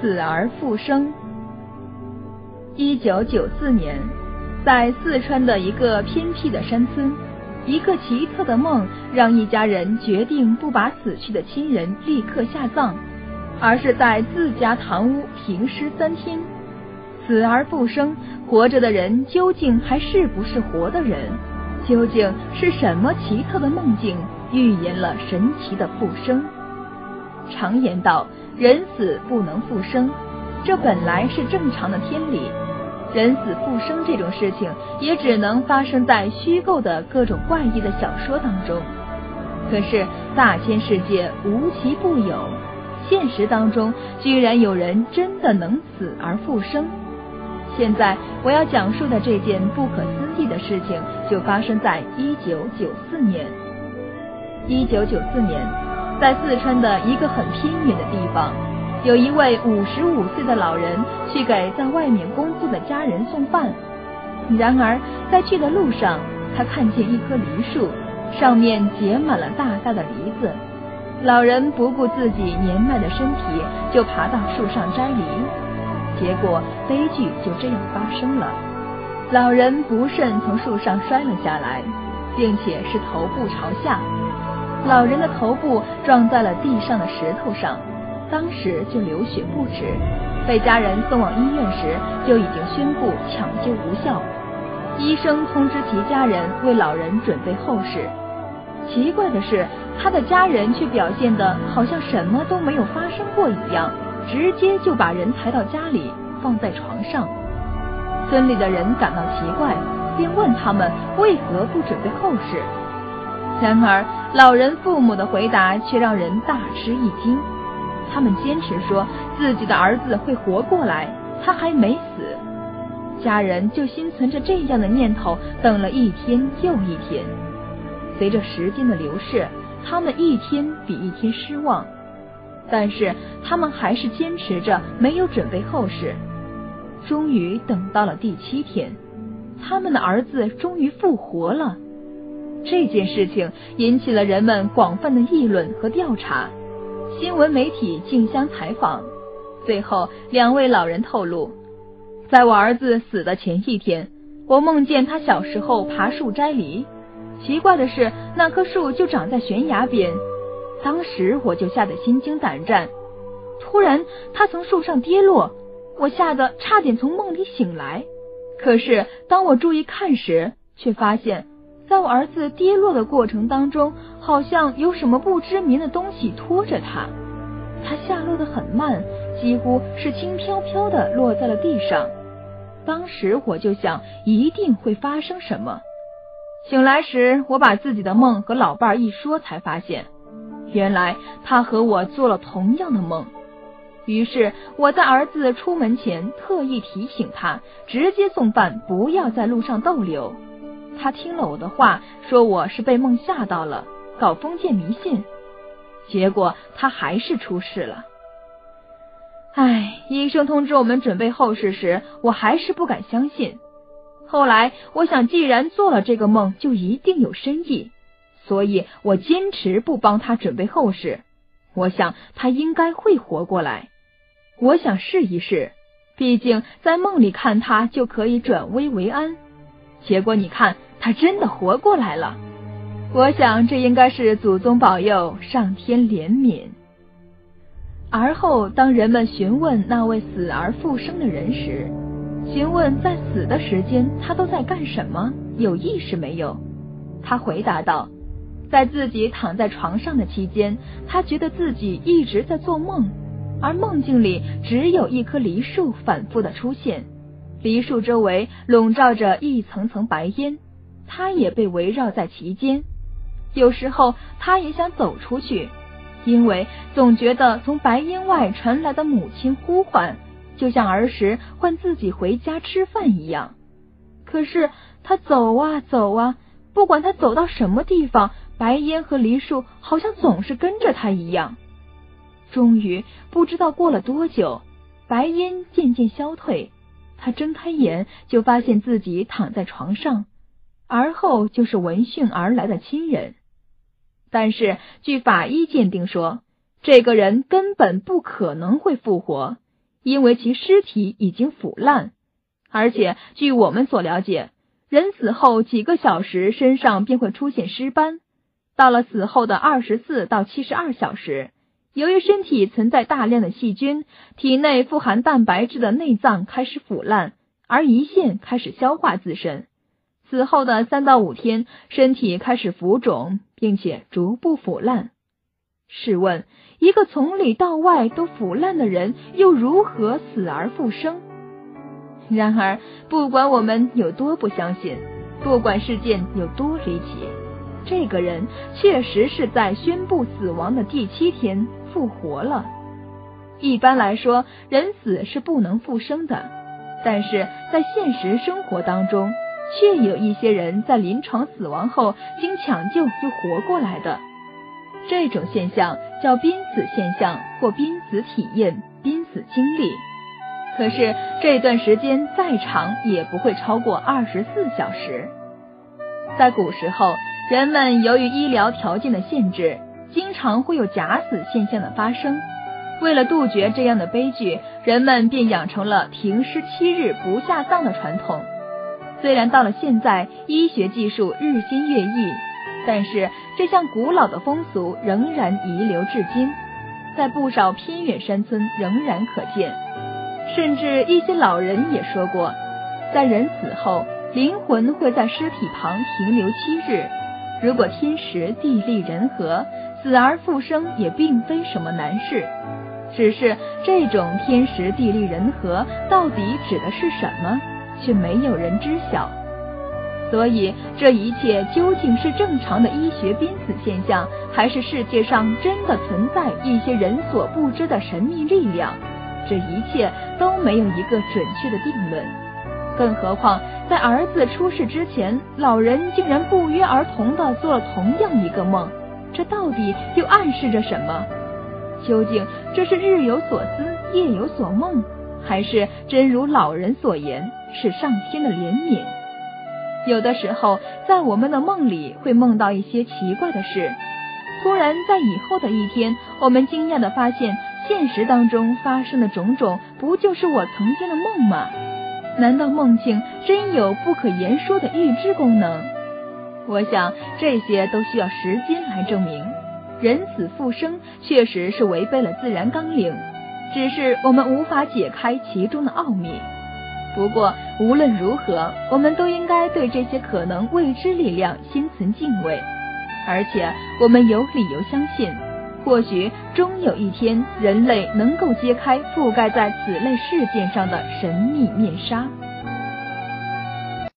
死而复生。一九九四年，在四川的一个偏僻的山村，一个奇特的梦让一家人决定不把死去的亲人立刻下葬，而是在自家堂屋停尸三天。死而复生，活着的人究竟还是不是活的人？究竟是什么奇特的梦境预言了神奇的复生？常言道，人死不能复生，这本来是正常的天理。人死复生这种事情，也只能发生在虚构的各种怪异的小说当中。可是大千世界无奇不有，现实当中居然有人真的能死而复生。现在我要讲述的这件不可思议的事情，就发生在一九九四年。一九九四年，在四川的一个很偏远的地方。有一位五十五岁的老人去给在外面工作的家人送饭，然而在去的路上，他看见一棵梨树，上面结满了大大的梨子。老人不顾自己年迈的身体，就爬到树上摘梨，结果悲剧就这样发生了。老人不慎从树上摔了下来，并且是头部朝下，老人的头部撞在了地上的石头上。当时就流血不止，被家人送往医院时就已经宣布抢救无效。医生通知其家人为老人准备后事。奇怪的是，他的家人却表现的好像什么都没有发生过一样，直接就把人抬到家里放在床上。村里的人感到奇怪，便问他们为何不准备后事。然而老人父母的回答却让人大吃一惊。他们坚持说自己的儿子会活过来，他还没死。家人就心存着这样的念头，等了一天又一天。随着时间的流逝，他们一天比一天失望，但是他们还是坚持着没有准备后事。终于等到了第七天，他们的儿子终于复活了。这件事情引起了人们广泛的议论和调查。新闻媒体竞相采访，最后两位老人透露，在我儿子死的前一天，我梦见他小时候爬树摘梨。奇怪的是，那棵树就长在悬崖边。当时我就吓得心惊胆战。突然，他从树上跌落，我吓得差点从梦里醒来。可是当我注意看时，却发现。在我儿子跌落的过程当中，好像有什么不知名的东西拖着他，他下落的很慢，几乎是轻飘飘的落在了地上。当时我就想，一定会发生什么。醒来时，我把自己的梦和老伴儿一说，才发现，原来他和我做了同样的梦。于是我在儿子出门前特意提醒他，直接送饭，不要在路上逗留。他听了我的话，说我是被梦吓到了，搞封建迷信。结果他还是出事了。唉，医生通知我们准备后事时，我还是不敢相信。后来我想，既然做了这个梦，就一定有深意，所以我坚持不帮他准备后事。我想他应该会活过来，我想试一试，毕竟在梦里看他就可以转危为安。结果你看。他真的活过来了，我想这应该是祖宗保佑，上天怜悯。而后，当人们询问那位死而复生的人时，询问在死的时间他都在干什么，有意识没有？他回答道，在自己躺在床上的期间，他觉得自己一直在做梦，而梦境里只有一棵梨树反复的出现，梨树周围笼罩着一层层白烟。他也被围绕在其间，有时候他也想走出去，因为总觉得从白烟外传来的母亲呼唤，就像儿时唤自己回家吃饭一样。可是他走啊走啊，不管他走到什么地方，白烟和梨树好像总是跟着他一样。终于，不知道过了多久，白烟渐渐消退，他睁开眼，就发现自己躺在床上。而后就是闻讯而来的亲人，但是据法医鉴定说，这个人根本不可能会复活，因为其尸体已经腐烂，而且据我们所了解，人死后几个小时身上便会出现尸斑，到了死后的二十四到七十二小时，由于身体存在大量的细菌，体内富含蛋白质的内脏开始腐烂，而胰腺开始消化自身。死后的三到五天，身体开始浮肿，并且逐步腐烂。试问，一个从里到外都腐烂的人，又如何死而复生？然而，不管我们有多不相信，不管事件有多离奇，这个人确实是在宣布死亡的第七天复活了。一般来说，人死是不能复生的，但是在现实生活当中，却有一些人在临床死亡后经抢救又活过来的。这种现象叫濒死现象或濒死体验、濒死经历。可是这段时间再长也不会超过二十四小时。在古时候，人们由于医疗条件的限制，经常会有假死现象的发生。为了杜绝这样的悲剧，人们便养成了停尸七日不下葬的传统。虽然到了现在，医学技术日新月异。但是这项古老的风俗仍然遗留至今，在不少偏远山村仍然可见。甚至一些老人也说过，在人死后，灵魂会在尸体旁停留七日。如果天时地利人和，死而复生也并非什么难事。只是这种天时地利人和到底指的是什么，却没有人知晓。所以，这一切究竟是正常的医学濒死现象，还是世界上真的存在一些人所不知的神秘力量？这一切都没有一个准确的定论。更何况，在儿子出事之前，老人竟然不约而同的做了同样一个梦，这到底又暗示着什么？究竟这是日有所思，夜有所梦，还是真如老人所言，是上天的怜悯？有的时候，在我们的梦里会梦到一些奇怪的事。突然，在以后的一天，我们惊讶的发现，现实当中发生的种种，不就是我曾经的梦吗？难道梦境真有不可言说的预知功能？我想，这些都需要时间来证明。人死复生确实是违背了自然纲领，只是我们无法解开其中的奥秘。不过，无论如何，我们都应该对这些可能未知力量心存敬畏，而且我们有理由相信，或许终有一天，人类能够揭开覆盖在此类事件上的神秘面纱。